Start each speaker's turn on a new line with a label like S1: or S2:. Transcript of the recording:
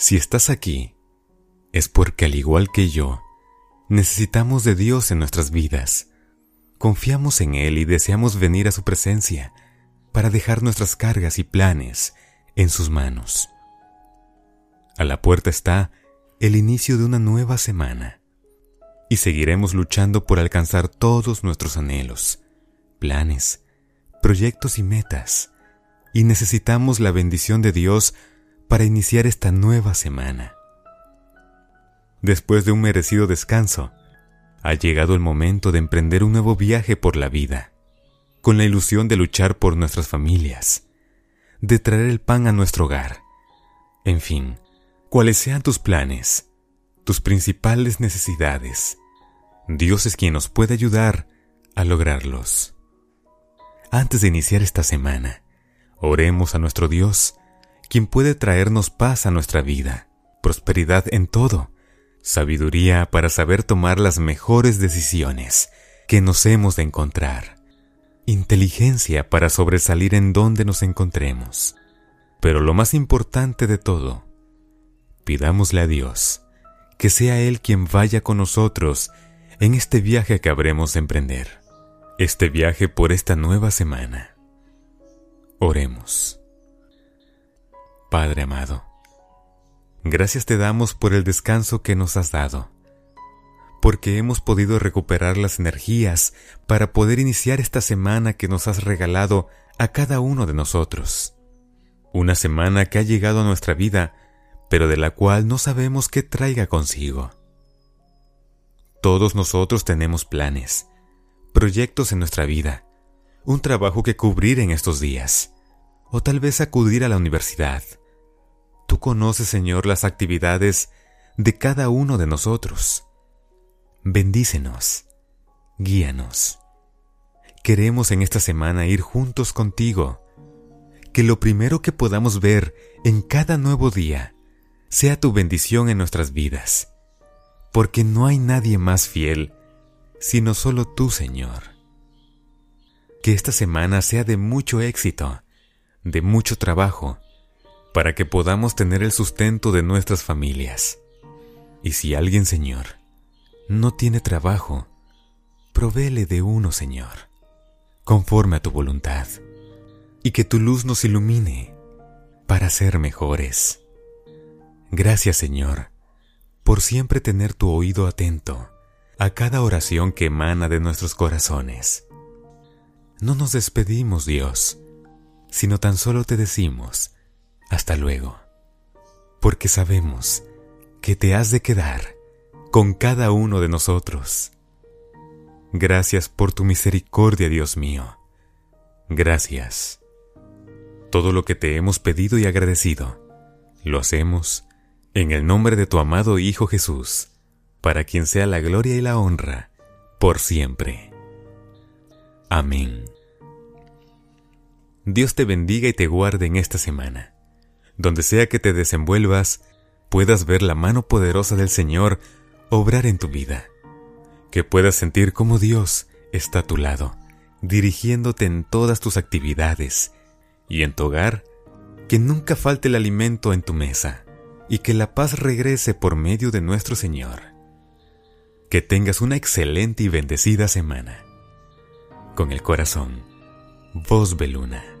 S1: Si estás aquí, es porque al igual que yo, necesitamos de Dios en nuestras vidas. Confiamos en Él y deseamos venir a su presencia para dejar nuestras cargas y planes en sus manos. A la puerta está el inicio de una nueva semana y seguiremos luchando por alcanzar todos nuestros anhelos, planes, proyectos y metas, y necesitamos la bendición de Dios para iniciar esta nueva semana. Después de un merecido descanso, ha llegado el momento de emprender un nuevo viaje por la vida, con la ilusión de luchar por nuestras familias, de traer el pan a nuestro hogar. En fin, cuales sean tus planes, tus principales necesidades, Dios es quien nos puede ayudar a lograrlos. Antes de iniciar esta semana, oremos a nuestro Dios, quien puede traernos paz a nuestra vida, prosperidad en todo, sabiduría para saber tomar las mejores decisiones que nos hemos de encontrar, inteligencia para sobresalir en donde nos encontremos. Pero lo más importante de todo, pidámosle a Dios que sea Él quien vaya con nosotros en este viaje que habremos de emprender, este viaje por esta nueva semana. Oremos. Padre amado, Gracias te damos por el descanso que nos has dado, porque hemos podido recuperar las energías para poder iniciar esta semana que nos has regalado a cada uno de nosotros. Una semana que ha llegado a nuestra vida, pero de la cual no sabemos qué traiga consigo. Todos nosotros tenemos planes, proyectos en nuestra vida, un trabajo que cubrir en estos días, o tal vez acudir a la universidad Tú conoces, Señor, las actividades de cada uno de nosotros. Bendícenos, guíanos. Queremos en esta semana ir juntos contigo. Que lo primero que podamos ver en cada nuevo día sea tu bendición en nuestras vidas, porque no hay nadie más fiel sino solo tú, Señor. Que esta semana sea de mucho éxito, de mucho trabajo, para que podamos tener el sustento de nuestras familias. Y si alguien, Señor, no tiene trabajo, provéele de uno, Señor, conforme a tu voluntad, y que tu luz nos ilumine para ser mejores. Gracias, Señor, por siempre tener tu oído atento a cada oración que emana de nuestros corazones. No nos despedimos, Dios, sino tan solo te decimos, hasta luego, porque sabemos que te has de quedar con cada uno de nosotros. Gracias por tu misericordia, Dios mío. Gracias. Todo lo que te hemos pedido y agradecido, lo hacemos en el nombre de tu amado Hijo Jesús, para quien sea la gloria y la honra por siempre. Amén. Dios te bendiga y te guarde en esta semana donde sea que te desenvuelvas, puedas ver la mano poderosa del Señor obrar en tu vida, que puedas sentir cómo Dios está a tu lado, dirigiéndote en todas tus actividades, y en tu hogar, que nunca falte el alimento en tu mesa, y que la paz regrese por medio de nuestro Señor. Que tengas una excelente y bendecida semana. Con el corazón, voz Beluna.